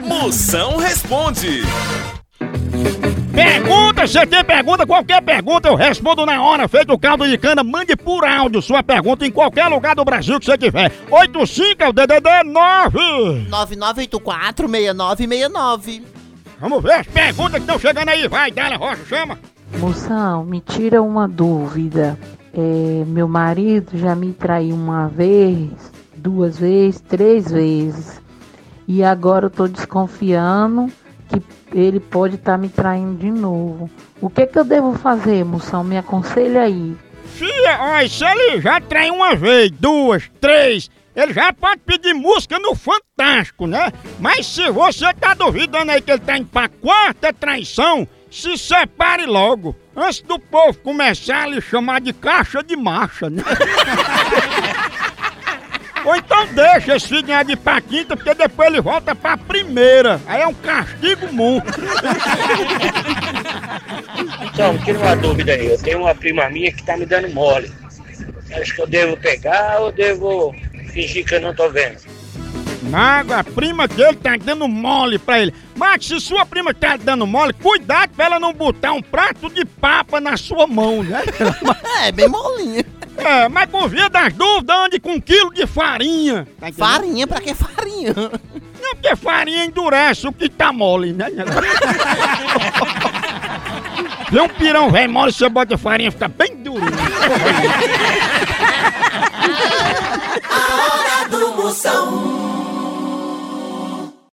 Moção responde. Pergunta, você tem pergunta, qualquer pergunta eu respondo na hora, feito o caldo de cana, mande por áudio sua pergunta em qualquer lugar do Brasil que você tiver. 85 é o DDD 9. 99846969. Vamos ver as perguntas que estão chegando aí, vai, Dala Rocha, chama. Moção, me tira uma dúvida. É, meu marido já me traiu uma vez, duas vezes, três vezes. E agora eu tô desconfiando que ele pode estar me traindo de novo. O que que eu devo fazer, moção? Me aconselha aí. Fia, olha, se ele já traiu uma vez, duas, três, ele já pode pedir música no Fantástico, né? Mas se você tá duvidando aí que ele tá indo pra quarta traição, se separe logo. Antes do povo começar a lhe chamar de caixa de marcha, né? Deixa esse filho de ir pra quinta, porque depois ele volta pra primeira. Aí é um castigo muito. Então, tira uma dúvida aí. Eu tenho uma prima minha que tá me dando mole. Acho que eu devo pegar ou devo fingir que eu não tô vendo? Mago, a prima dele tá dando mole pra ele. Mas se sua prima tá dando mole, cuidado pra ela não botar um prato de papa na sua mão, né? É, bem molinho. É, mas por via das dúvidas, ande com um quilo de farinha. Tá entendendo? Farinha, pra que farinha? Não, porque farinha endurece o que tá mole, né? Vê um pirão velho mole, você bota farinha, fica bem durinho. A hora do Moção.